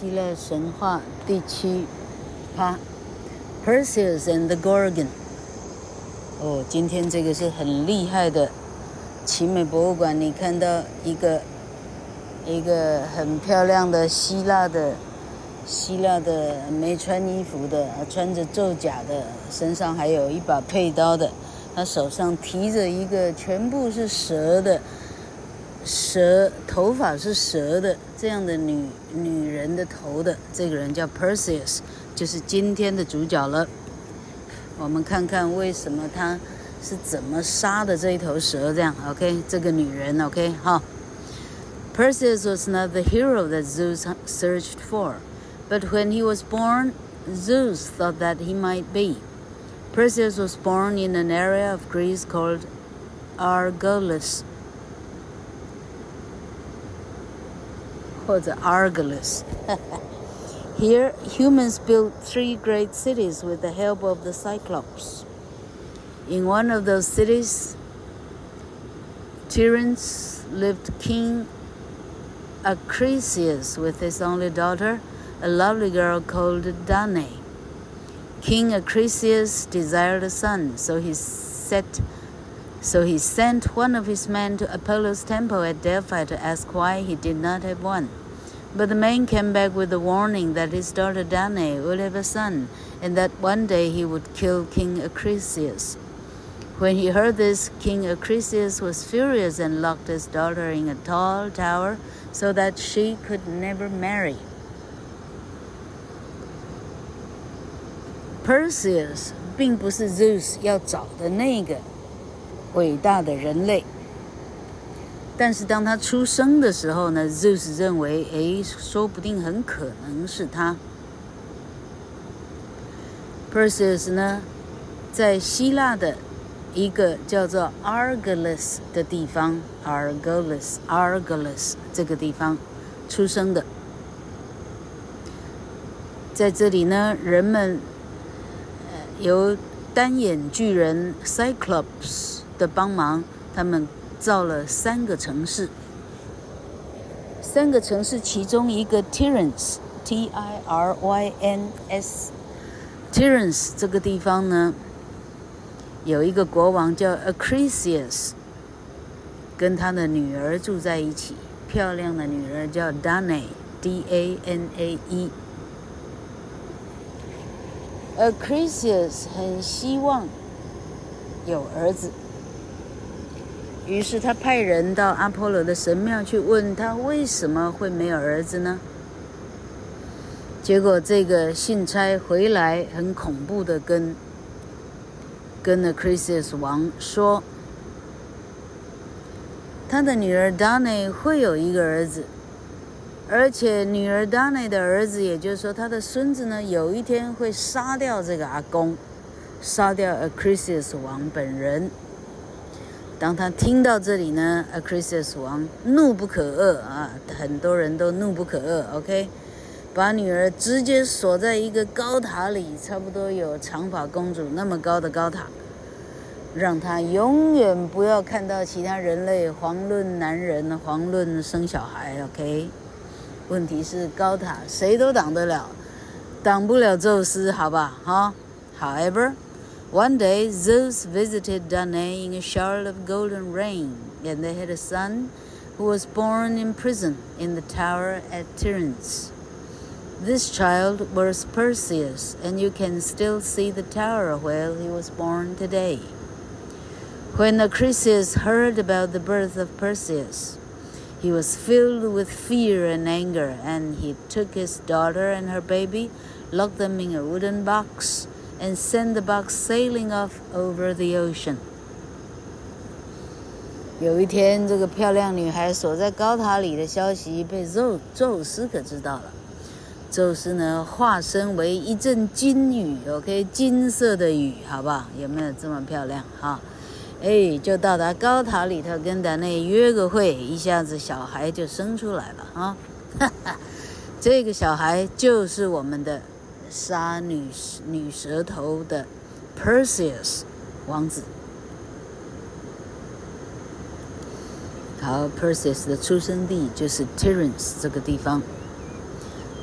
希腊神话第七趴，Perseus and the Gorgon。哦，今天这个是很厉害的奇美博物馆，你看到一个一个很漂亮的希腊的希腊的没穿衣服的，穿着咒甲的，身上还有一把佩刀的，他手上提着一个全部是蛇的。蛇头发是蛇的，这样的女女人的头的这个人叫 Perseus，就是今天的主角了。我们看看为什么她是怎么杀的这一头蛇，这样 OK？这个女人 OK？好，Perseus was not the hero that Zeus searched for, but when he was born, Zeus thought that he might be. Perseus was born in an area of Greece called Argolis. 或者 Argolis. Here, humans built three great cities with the help of the Cyclops. In one of those cities, Tiryns lived King Acrisius with his only daughter, a lovely girl called Danae. King Acrisius desired a son, so he set so he sent one of his men to Apollo's temple at Delphi to ask why he did not have one. But the man came back with the warning that his daughter Danae would have a son, and that one day he would kill King Acrisius. When he heard this, King Acrisius was furious and locked his daughter in a tall tower so that she could never marry. Perseus 并不是 Zeus 要找的那个 伟大的人类。但是当他出生的时候呢，Zeus 认为，诶，说不定很可能是他。Perseus 呢，在希腊的一个叫做 Argolis 的地方，Argolis，Argolis 这个地方出生的。在这里呢，人们由单眼巨人 Cyclops 的帮忙，他们。造了三个城市，三个城市其中一个 Tiryns，T-I-R-Y-N-S，Tiryns 这个地方呢，有一个国王叫 Acrisius，跟他的女儿住在一起，漂亮的女儿叫 Danae，D-A-N-A-E。Acrisius 很希望有儿子。于是他派人到阿波罗的神庙去问他为什么会没有儿子呢？结果这个信差回来很恐怖的跟跟 Acrisius 王说，他的女儿 Danae 会有一个儿子，而且女儿 Danae 的儿子，也就是说他的孙子呢，有一天会杀掉这个阿公，杀掉 Acrisius 王本人。当他听到这里呢，Acrisius 王怒不可遏啊，很多人都怒不可遏。OK，把女儿直接锁在一个高塔里，差不多有长发公主那么高的高塔，让她永远不要看到其他人类，遑论男人，遑论生小孩。OK，问题是高塔谁都挡得了，挡不了宙斯，好吧？哈，However。One day, Zeus visited Danae in a shower of golden rain, and they had a son who was born in prison in the tower at Tiryns. This child was Perseus, and you can still see the tower where he was born today. When Acrisius heard about the birth of Perseus, he was filled with fear and anger, and he took his daughter and her baby, locked them in a wooden box, and send the box sailing off over the ocean. 有一天，这个漂亮女孩锁在高塔里的消息被宙宙斯可知道了。宙斯呢，化身为一阵金雨，OK，金色的雨，好不好？有没有这么漂亮？哈，哎，就到达高塔里头，跟达内约个会，一下子小孩就生出来了啊！哈哈，这个小孩就是我们的。杀女女蛇头的 Perseus 王子。好，Perseus 的出生地就是 Tiryns 这个地方。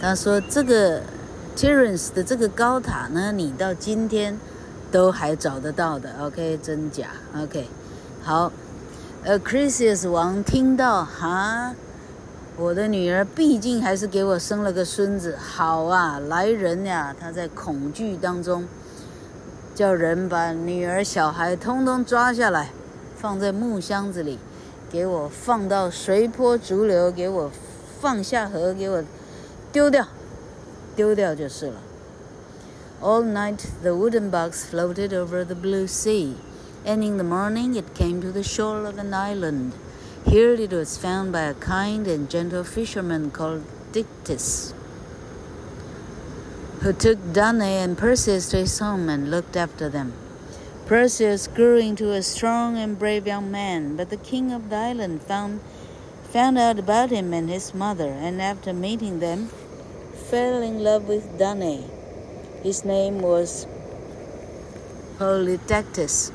他说：“这个 Tiryns 的这个高塔呢，你到今天都还找得到的。OK，真假？OK，好。呃，Croesus 王听到哈，我的女儿毕竟还是给我生了个孙子，好啊，来人呀！他在恐惧当中，叫人把女儿小孩通通抓下来，放在木箱子里，给我放到随波逐流，给我放下河，给我。”丢掉，丢掉就是了。All night the wooden box floated over the blue sea, and in the morning it came to the shore of an island. Here it was found by a kind and gentle fisherman called Dictys, who took Danae and Perseus to his home and looked after them. Perseus grew into a strong and brave young man, but the king of the island found, found out about him and his mother, and after meeting them, fell in love with Danae. His name was Polydectes.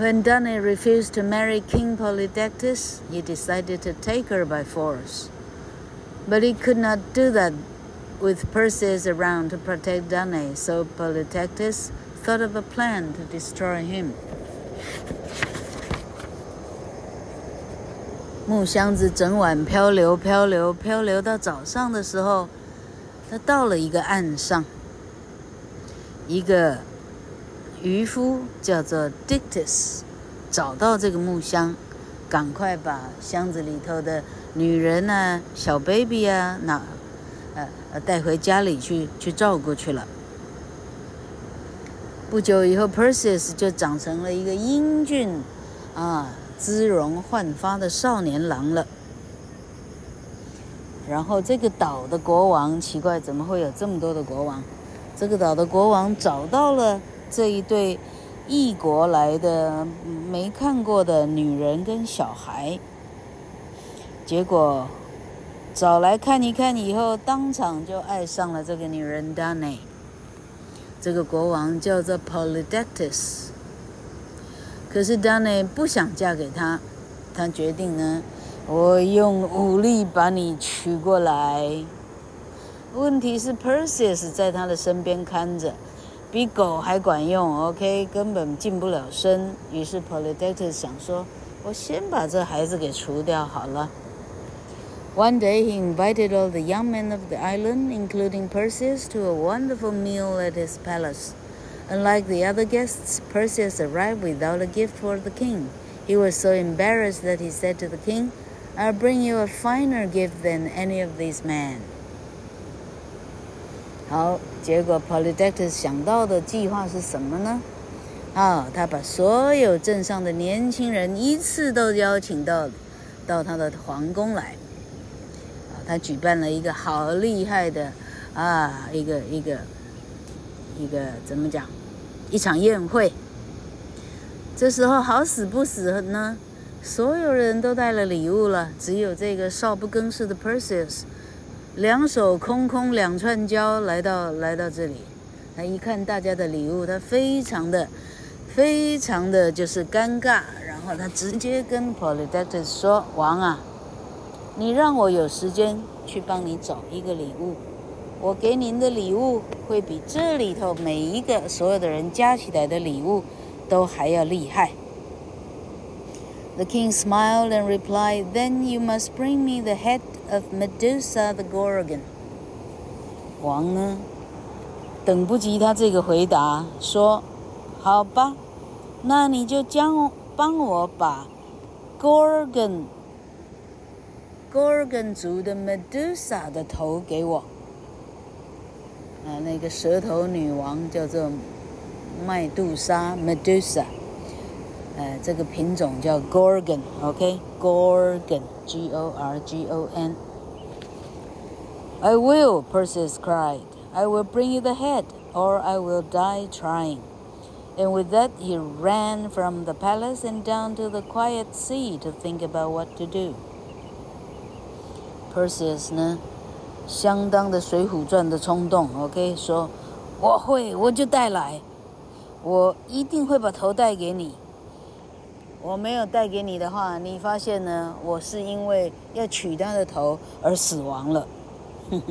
When Danae refused to marry King Polydectes, he decided to take her by force. But he could not do that with Perseus around to protect Danae, so Polydectes thought of a plan to destroy him. 木箱子整晚漂流，漂流，漂流到早上的时候，他到了一个岸上。一个 渔夫叫做 Dictus，找到这个木箱，赶快把箱子里头的女人啊、小 baby 啊，拿呃带回家里去去照顾去了。不久以后，Perseus 就长成了一个英俊啊。姿容焕发的少年郎了。然后这个岛的国王奇怪，怎么会有这么多的国王？这个岛的国王找到了这一对异国来的没看过的女人跟小孩，结果找来看一看以后，当场就爱上了这个女人 Danae。这个国王叫做 Polydectes。可是 Danae 不想嫁给他，他决定呢，我用武力把你娶过来。问题是 Perseus 在他的身边看着，比狗还管用。OK，根本近不了身。于是 Polydectes 想说，我先把这孩子给除掉好了。One day he invited all the young men of the island, including Perseus, to a wonderful meal at his palace. Unlike the other guests, Perseus arrived without a gift for the king. He was so embarrassed that he said to the king, I'll bring you a finer gift than any of these men. 好，结果 Polydectes 想到的计划是什么呢？啊，他把所有镇上的年轻人一次都邀请到到他的皇宫来。啊，他举办了一个好厉害的啊，一个一个一个怎么讲？一场宴会，这时候好死不死呢，所有人都带了礼物了，只有这个少不更事的 Perseus，两手空空，两串胶来到来到这里。他一看大家的礼物，他非常的非常的就是尴尬，然后他直接跟 Polydectes 说：“王啊，你让我有时间去帮你找一个礼物。”我给您的礼物会比这里头每一个所有的人加起来的礼物都还要厉害。The king smiled and replied, "Then you must bring me the head of Medusa the Gorgon." 王呢，等不及他这个回答，说：“好吧，那你就将帮我把 Gorgon Gorgon 族的 Medusa 的头给我。”啊，那个蛇头女王叫做麦杜莎 （Medusa），呃，这个品种叫 Gorgon。OK，Gorgon Gorgon，OK，Gorgon，G-O-R-G-O-N。I will, Perseus cried. I will bring you the head, or I will die trying. And with that, he ran from the palace and down to the quiet sea to think about what to do. Perseus 呢？相当的《水浒传》的冲动，OK，说我会，我就带来，我一定会把头带给你。 我没有带给你的话，你发现呢，我是因为要取他的头而死亡了。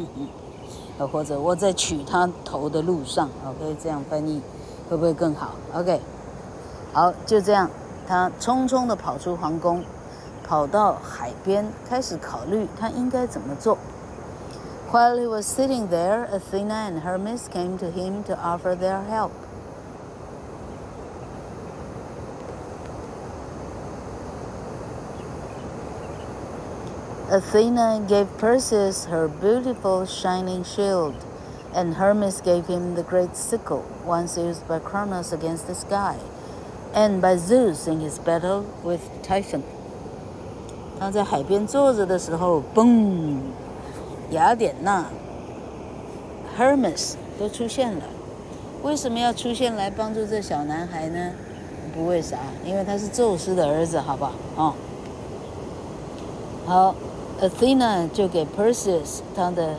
或者我在取他头的路上，OK，这样翻译会不会更好？OK，好，就这样，他匆匆地跑出皇宫，跑到海边，开始考虑他应该怎么做。While he was sitting there, Athena and Hermes came to him to offer their help. Athena gave Perseus her beautiful shining shield, and Hermes gave him the great sickle, once used by Cronos against the sky, and by Zeus in his battle with Typhon. 他在海边坐着的时候，嘣，雅典娜、Hermes 都出现了。为什么要出现来帮助这小男孩呢？不为啥，因为他是宙斯的儿子，好不好？哦，好。 Athena 就给 Perseus 他的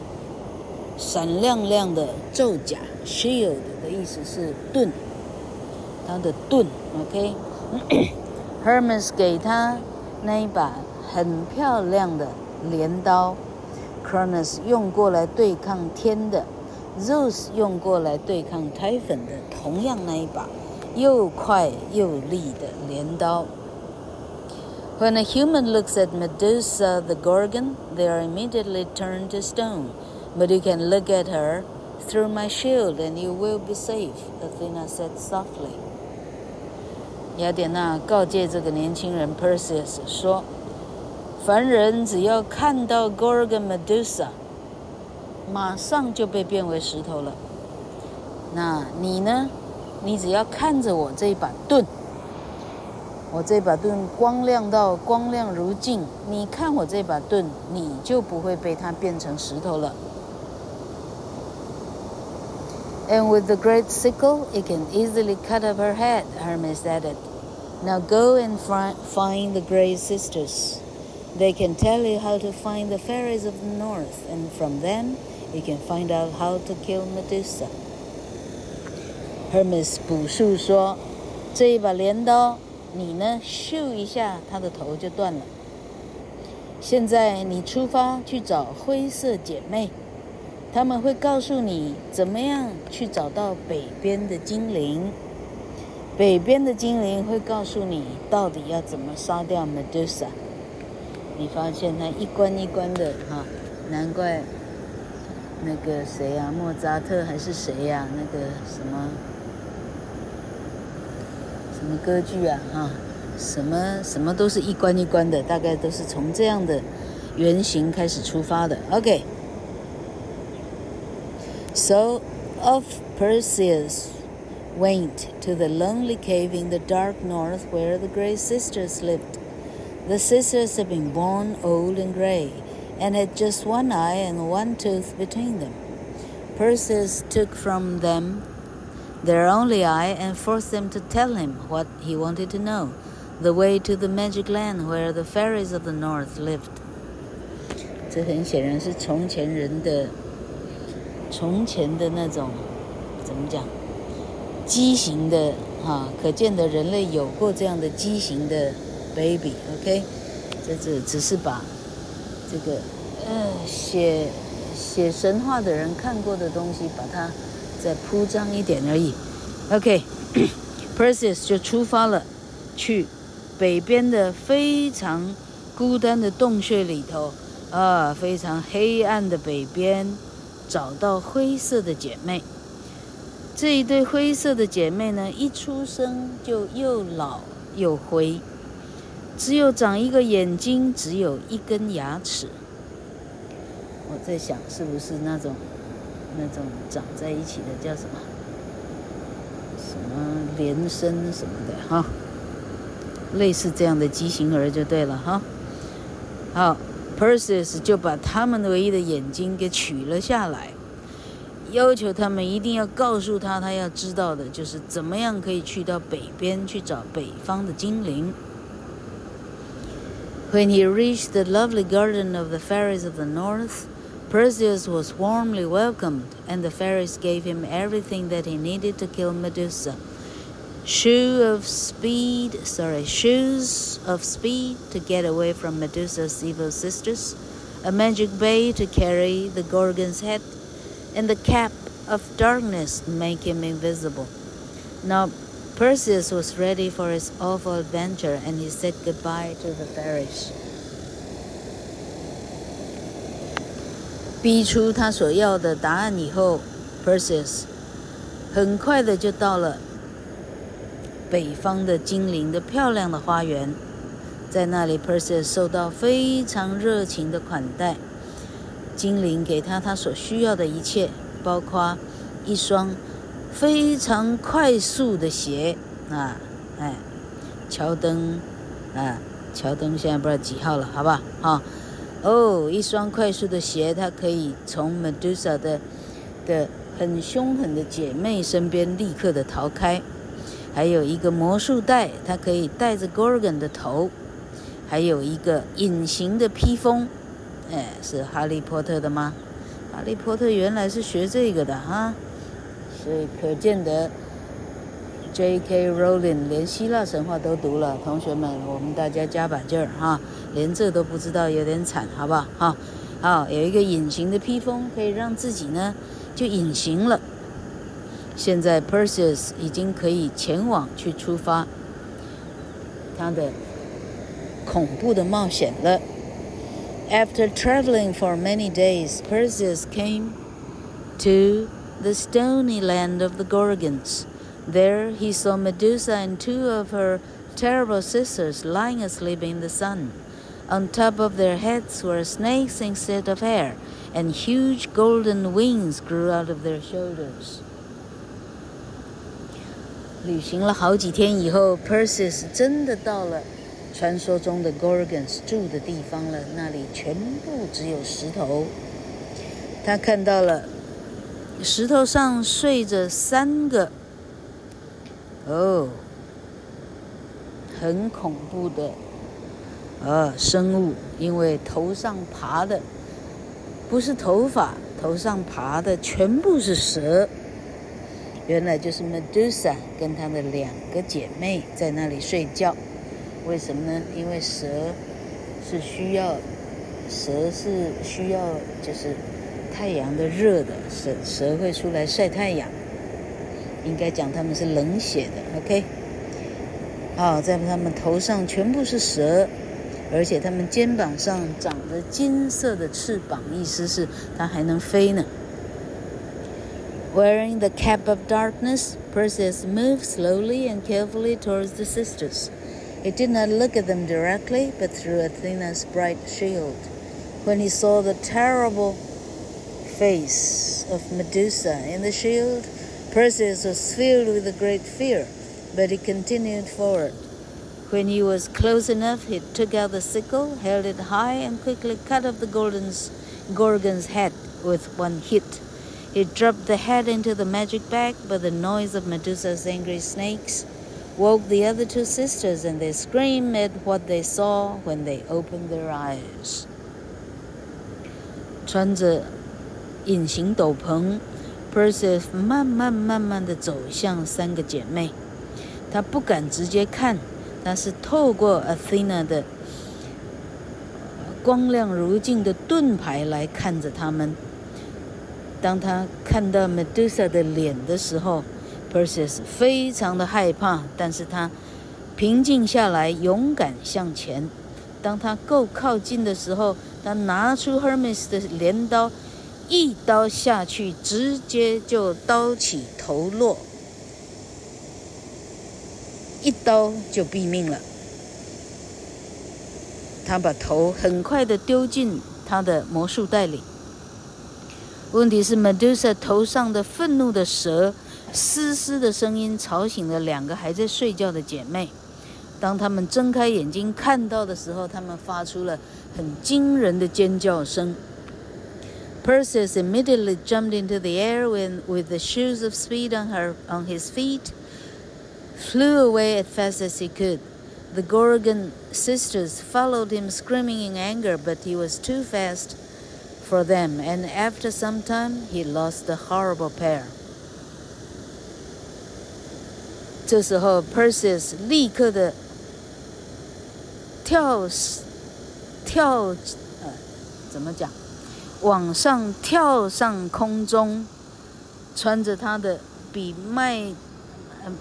闪亮亮的咒甲 shield 的意思是盾，他的盾，OK？Hermes、给他那一把很漂亮的镰刀，Cronos 用过来对抗天的，Zeus 用过来对抗 Typhon 的同样那一把又快又利的镰刀。When a human looks at Medusa the Gorgon, they are immediately turned to stone. But you can look at her through my shield, and you will be safe. Athena said softly. 雅典娜告诫这个年轻人 Perseus 说：“凡人只要看到 Gorgon Medusa，马上就被变为石头了。那你呢？你只要看着我这一把盾。” 我这把盾光亮到光亮如镜，你看我这把盾，你就不会被它变成石头了。And with the great sickle, it can easily cut off her head, Hermes added. Now go and find the Grey Sisters. They can tell you how to find the fairies of the north, and from them you can find out how to kill Medusa. Hermes 补述说：“这一把镰刀。” 你呢？咻一下，他的头就断了。现在你出发去找灰色姐妹，他们会告诉你怎么样去找到北边的精灵。北边的精灵会告诉你到底要怎么杀掉 Medusa。你发现他一关一关的哈，难怪那个谁、啊，莫扎特还是谁呀、那个什么？什么歌剧啊？哈，什么什么都是一关一关的，大概都是从这样的原型开始出发的。OK。So off Perseus went to the lonely cave in the dark north where the Grey Sisters lived. The sisters had been born old and gray, and had just one eye and one tooth between them. Perseus took from them their only eye and forced them to tell him what he wanted to know the way to the magic land where the fairies of the north lived. 这很显然是从前人的从前的那种怎么讲畸形的哈，可见的人类有过这样的畸形的 baby，OK？、这这只只是把这个呃写写神话的人看过的东西，把它。再铺张一点而已。OK，Perseus、okay. 就出发了，去北边的非常孤单的洞穴里头，啊，非常黑暗的北边，找到灰色的姐妹。这一对灰色的姐妹呢，一出生就又老又灰，只有长一个眼睛，只有一根牙齿。我在想，是不是那种？那种长在一起的叫什么？什么连生什么的哈，类似这样的畸形儿就对了哈。好，Perseus 就把他们唯一的眼睛给取了下来，要求他们一定要告诉他，他要知道的就是怎么样可以去到北边去找北方的精灵。When he reached the lovely garden of the fairies of the north. Perseus was warmly welcomed, and the fairies gave him everything that he needed to kill Medusa. Shoe of speed, sorry, shoes of speed to get away from Medusa's evil sisters, a magic bay to carry the Gorgon's head, and the cap of darkness to make him invisible. Now Perseus was ready for his awful adventure, and he said goodbye to the fairies. 逼出他所要的答案以后，Perseus 很快的就到了北方的精灵的漂亮的花园。在那里，Perseus 受到非常热情的款待。精灵给他他所需要的一切，包括一双非常快速的鞋啊，哎，乔登啊，乔登现在不知道几号了，好吧，哈。哦，一双快速的鞋，它可以从 Medusa 的的很凶狠的姐妹身边立刻的逃开。还有一个魔术带，它可以带着 Gorgon 的头。还有一个隐形的披风，哎，是哈利波特的吗？哈利波特原来是学这个的哈，所以可见得 J.K. Rowling 连希腊神话都读了，同学们，我们大家加把劲儿哈。连这都不知道，有点惨，好不好？好，好，有一个隐形的披风，可以让自己呢就隐形了。现在 Perseus 已经可以前往去出发他的恐怖的冒险了。After traveling for many days, Perseus came to the stony land of the Gorgons. There he saw Medusa and two of her terrible sisters lying asleep in the sun. On top of their heads were snakes instead of hair, and huge golden wings grew out of their shoulders. 旅行了好几天以后，Perseus 真的到了传说中的 Gorgons 住的地方了。那里全部只有石头。他看到了石头上睡着三个， 哦，很恐怖的。呃，生物，因为头上爬的不是头发，头上爬的全部是蛇。原来就是 Medusa 跟她的两个姐妹在那里睡觉。为什么呢？因为蛇是需要，蛇是需要就是太阳的热的，蛇蛇会出来晒太阳。应该讲他们是冷血的，OK？好，在他们头上全部是蛇。而且他们肩膀上长着金色的翅膀，意思是它还能飞呢。Wearing the cap of darkness, Perseus moved slowly and carefully towards the sisters. He did not look at them directly, but through Athena's bright shield. When he saw the terrible face of Medusa in the shield, Perseus was filled with a great fear, but he continued forward. When he was close enough, he took out the sickle, held it high, and quickly cut off the golden's, Gorgon's head with one hit. He dropped the head into the magic bag, but the noise of Medusa's angry snakes woke the other two sisters, and they screamed at what they saw when they opened their eyes. 穿着隐形斗篷 ，Perseus 慢慢慢慢地走向三个姐妹，他不敢直接看。他是透过 Athena 的光亮如镜的盾牌来看着他们。当他看到 Medusa 的脸的时候，Perseus 非常的害怕，但是他平静下来，勇敢向前。当他够靠近的时候，他拿出 Hermes 的镰刀，一刀下去，直接就刀起头落。一刀就毙命了。他把头很快的丢进他的魔术袋里。问题是，Medusa 头上的愤怒的蛇嘶嘶的声音吵醒了两个还在睡觉的姐妹。当他们睁开眼睛看到的时候，他们发出了很惊人的尖叫声。Perseus immediately jumped into the air with with the shoes of speed on her on his feet. flew away as fast as he could. The Gorgon sisters followed him, screaming in anger, but he was too fast for them, and after some time, he lost the horrible pair. 这时候，Perseus 立刻的跳跳呃 怎么讲？ 往上跳上空中，穿着他的比麦，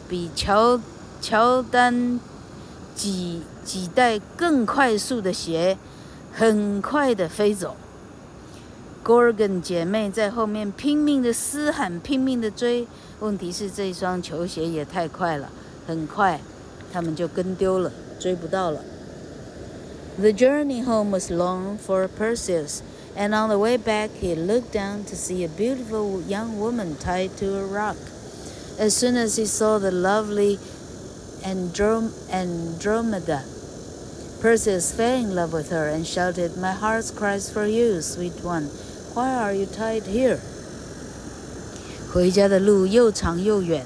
比乔乔丹几几代更快速的鞋，很快的飞走。Gorgon 姐妹在后面拼命的嘶喊，拼命的追。问题是这双球鞋也太快了，很快，他们就跟丢了，追不到了。The journey home was long for Perseus, and on the way back he looked down to see a beautiful young woman tied to a rock. As soon as he saw the lovely Androm Andromeda, Perseus fell in love with her and shouted, My heart cries for you, sweet one. Why are you tied here? 回家的路又长又远，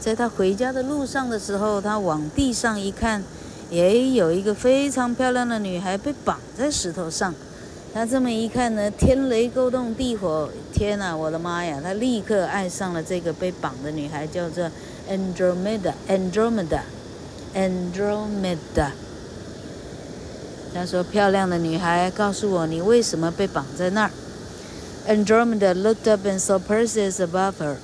在他回家的路上的时候，他往地上一看，也有一个非常漂亮的女孩被绑在石头上。 他这么一看呢，天雷勾动地火，天哪，我的妈呀！他立刻爱上了这个被绑的女孩，叫做 Andromeda，Andromeda，Andromeda。他说：“漂亮的女孩，告诉我你为什么被绑在那儿？” Andromeda looked up and saw Perseus above her.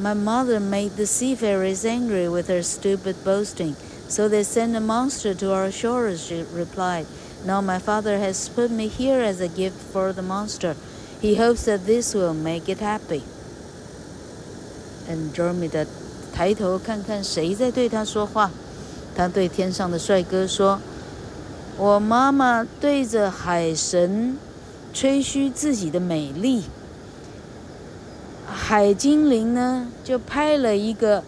My mother made the seafarers angry with her stupid boasting, so they sent a monster to our shores, she replied. Now my father has put me here as a gift for the monster. He hopes that this will make it happy. Andromeda 抬头看看谁在对他说话，他对天上的帅哥说：“我妈妈对着海神。”吹嘘自己的美丽，海精灵呢就派了一个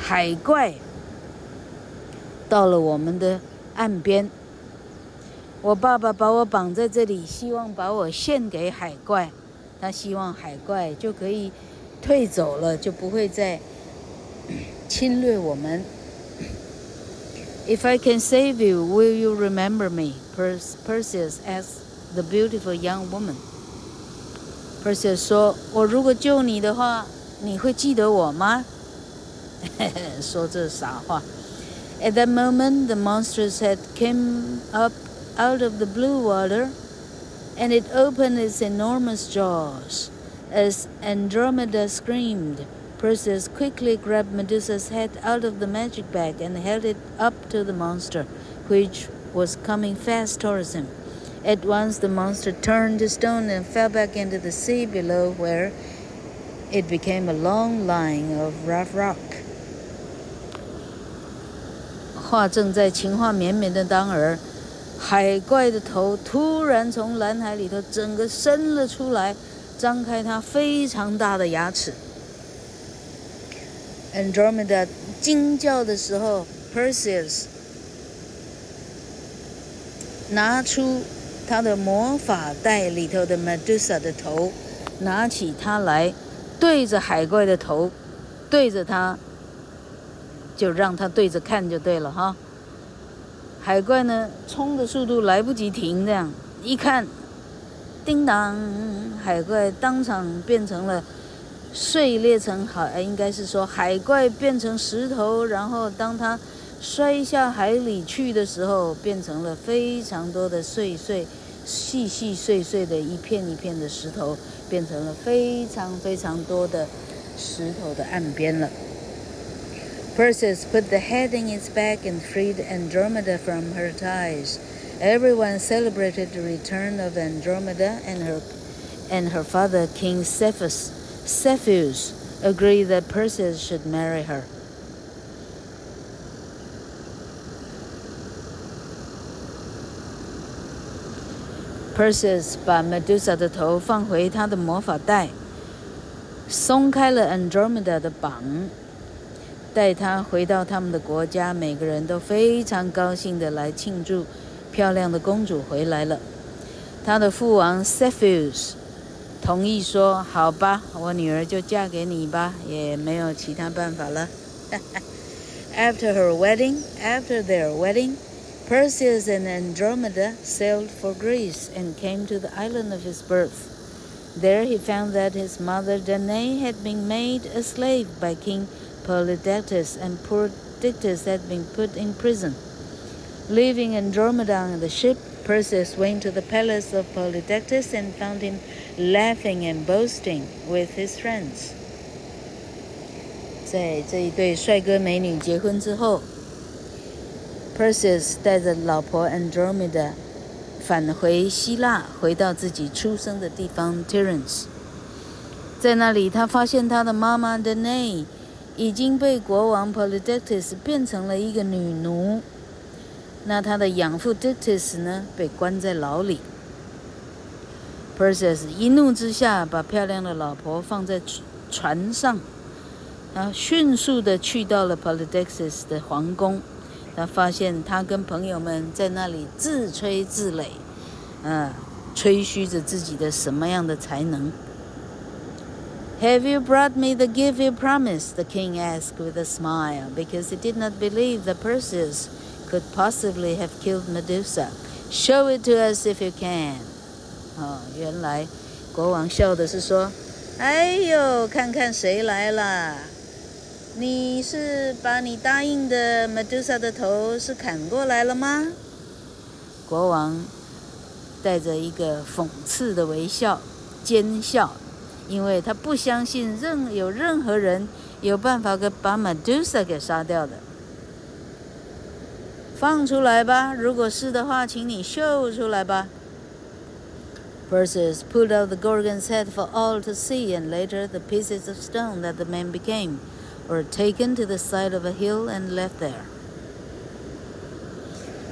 海怪到了我们的岸边。我爸爸把我绑在这里，希望把我献给海怪，他希望海怪就可以退走了，就不会再侵略我们。If I can save you, will you remember me? Perseus asked. The beautiful young woman. Perseus 说：“我如果救你的话，你会记得我吗？”说这傻话。At that moment, the monster's head came up out of the blue water, and it opened its enormous jaws. As Andromeda screamed, Perseus quickly grabbed Medusa's head out of the magic bag and held it up to the monster, which was coming fast towards him. At once the monster turned to stone and fell back into the sea below, where it became a long line of rough rock. 话正在情话绵绵的当儿， 海怪的头突然从蓝海里头整个伸了出来，张开它非常大的牙齿。Andromeda 惊叫的时候，Perseus 拿出。他的魔法袋里头的 Medusa 的头，拿起它来，对着海怪的头，对着它，就让它对着看就对了哈。海怪呢，冲的速度来不及停，这样一看，叮当，海怪当场变成了碎裂成好，应该是说海怪变成石头，然后当它。摔下海里去的时候，变成了非常多的碎碎、细细碎碎的一片一片的石头，变成了非常非常多的石头的岸边了。Perseus put the head in its bag and freed Andromeda from her ties. Everyone celebrated the return of Andromeda, and her and her father, King Cepheus, Cepheus agreed that Perseus should marry her. Perseus 把 Medusa 的头放回他的魔法袋，松开了 Andromeda 的绑， 带他回到他们的国家。每个人都非常高兴地来庆祝，漂亮的公主回来了。他的父王 Cepheus 同意说：“好吧，我女儿就嫁给你吧，也没有其他办法了。 ” After her wedding, after their wedding. Perseus and Andromeda sailed for Greece and came to the island of his birth. There he found that his mother Danae had been made a slave by King Polydectes, and poor Dictys had been put in prison. Leaving Andromeda on the ship, Perseus went to the palace of Polydectes and found him laughing and boasting with his friends. 在这一对帅哥美女结婚之后，Perseus 带着老婆 Andromeda 返回希腊，回到自己出生的地方 Tiryns。在那里，他发现他的妈妈 Danae 已经被国王 Polydectes 变成了一个女奴。那他的养父 Dictys 呢，被关在牢里。Perseus 一怒之下，把漂亮的老婆放在船上。他迅速的去到了 Polydectes 的皇宫，他发现他跟朋友们在那里自吹自擂，嗯，吹嘘着自己的什么样的才能。Have you brought me the gift you promised? The king asked with a smile, because he did not believe that Perseus could possibly have killed Medusa. Show it to us if you can. 哦，原来国王笑的是说：“哎呦，看看谁来了。”你是把你答应的 Medusa 的头是砍过来了吗？国王带着一个讽刺的微笑奸笑， 因为他不相信任有任何人有办法给把 Medusa 给杀掉的。放出来吧，如果是的话，请你秀出来吧。Perseus pulled out the Gorgon's head for all to see, and later the pieces of stone that the man became. were taken to the side of a hill and left there.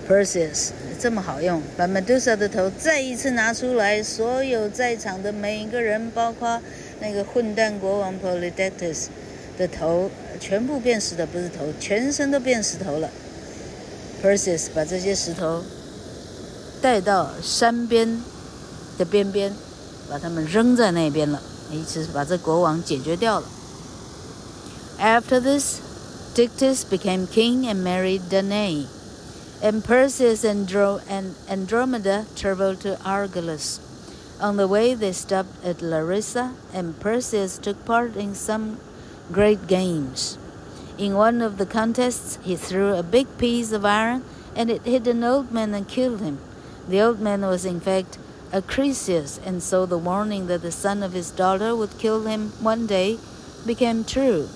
Perseus 这么好用，把 Medusa 的头再一次拿出来，所有在场的每一个人，包括那个混蛋国王 Polydectes 的头，全部变石头，不是头，全身都变石头了。Perseus 把这些石头带到山边的边边，把他们扔在那边了，一次把这国王解决掉了。After this, Dictys became king and married Danae, and Perseus and Andromeda traveled to Argolis. On the way, they stopped at Larissa, and Perseus took part in some great games. In one of the contests, he threw a big piece of iron, and it hit an old man and killed him. The old man was, in fact, Acrisius, and so the warning that the son of his daughter would kill him one day became true.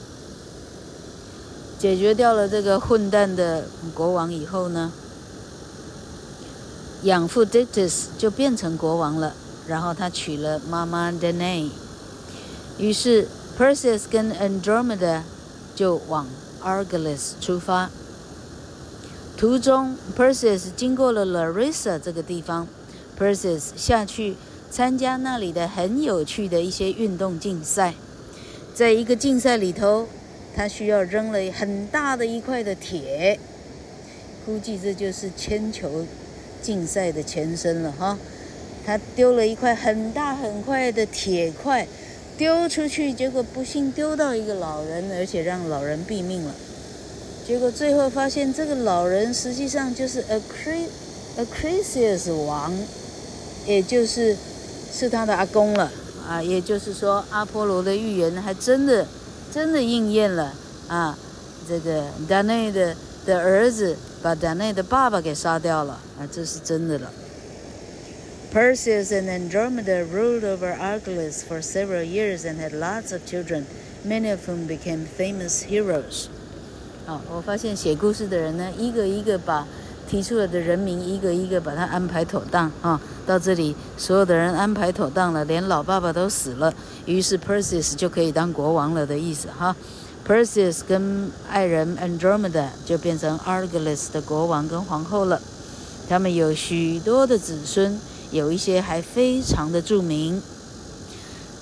解决掉了这个混蛋的国王以后呢，养父 Dictus 就变成国王了，然后他娶了妈妈 Danae，于是 Perseus 跟 Andromeda 就往 Argolis 出发。途中 Perseus 经过了 Larissa 这个地方，Perseus 下去参加那里的很有趣的一些运动竞赛，在一个竞赛里头。他需要扔了很大的一块的铁，估计这就是铅球竞赛的前身了哈。他丢了一块很大很快的铁块，丢出去，结果不幸丢到一个老人，而且让老人毙命了。结果最后发现，这个老人实际上就是 Acrisius 王，也就是是他的阿公了啊。也就是说，阿波罗的预言还真的。真的应验了啊！这个 Danae 的的儿子把 Danae 的爸爸给杀掉了啊，这是真的了。Perseus and Andromeda ruled over Argolis for several years and had lots of children, many of whom became famous heroes. 好，我发现写故事的人呢，一个一个把 提出来的人民一个一个把它安排妥当啊。到这里，所有的人安排妥当了，连老爸爸都死了，于是 Perseus 就可以当国王了的意思哈。Perseus 跟爱人 Andromeda 就变成 Argolis 的国王跟皇后了。他们有许多的子孙，有一些还非常的著名。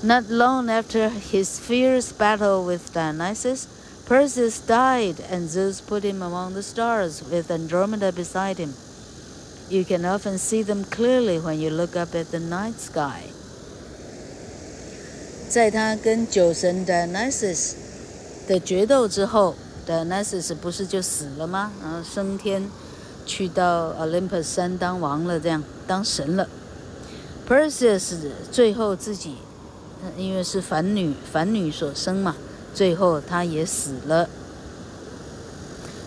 Not long after his fierce battle with Dionysus, Perseus died, and Zeus put him among the stars with Andromeda beside him. You can often see them clearly when you look up at the night sky. 在他跟酒神 Dionysus 的决斗之后，Dionysus 不是就死了吗？然后升天，去到 Olympus 山当王了，这样当神了。Perseus 最后自己，因为是凡女，凡女所生嘛， 最后他也死了。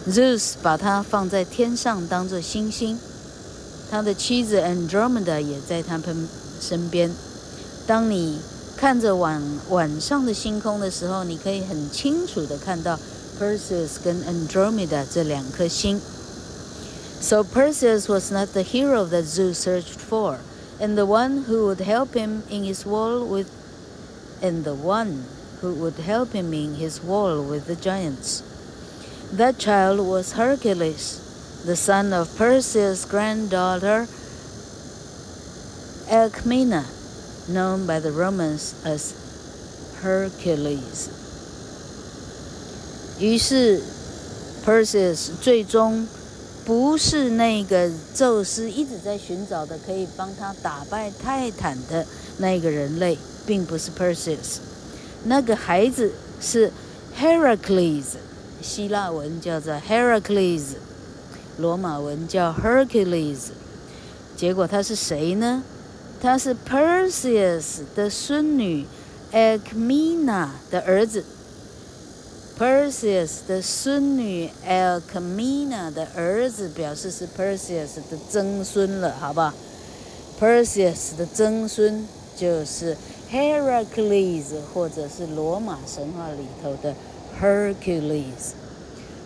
Zeus 把他放在天上当做星星。他的妻子 Andromeda 也在他们身边。当你看着晚晚上的星空的时候，你可以很清楚的看到 Perseus 跟 Andromeda 这两颗星。So Perseus was not the hero that Zeus searched for, and the one who would help him in his war with, and the one who would help him in his war with the giants. That child was Hercules, the son of Perseus' granddaughter Alcmena, known by the Romans as Hercules. 于是，Perseus 最终。不是那个宙斯一直在寻找的可以帮他打败泰坦的那个人类，并不是 Perseus， 那个孩子是 Heracles，希腊文叫做 Heracles，罗马文叫 Hercules。结果他是谁呢？他是 Perseus 的孙女 Alcmena 的儿子。Perseus 的孙女 Alcmena 的儿子，表示是 Perseus 的曾孙了，好不好？Perseus 的曾孙就是 Heracles，或者是罗马神话里头的 Hercules。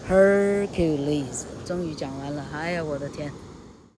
Hercules，终于讲完了，哎呀，我的天！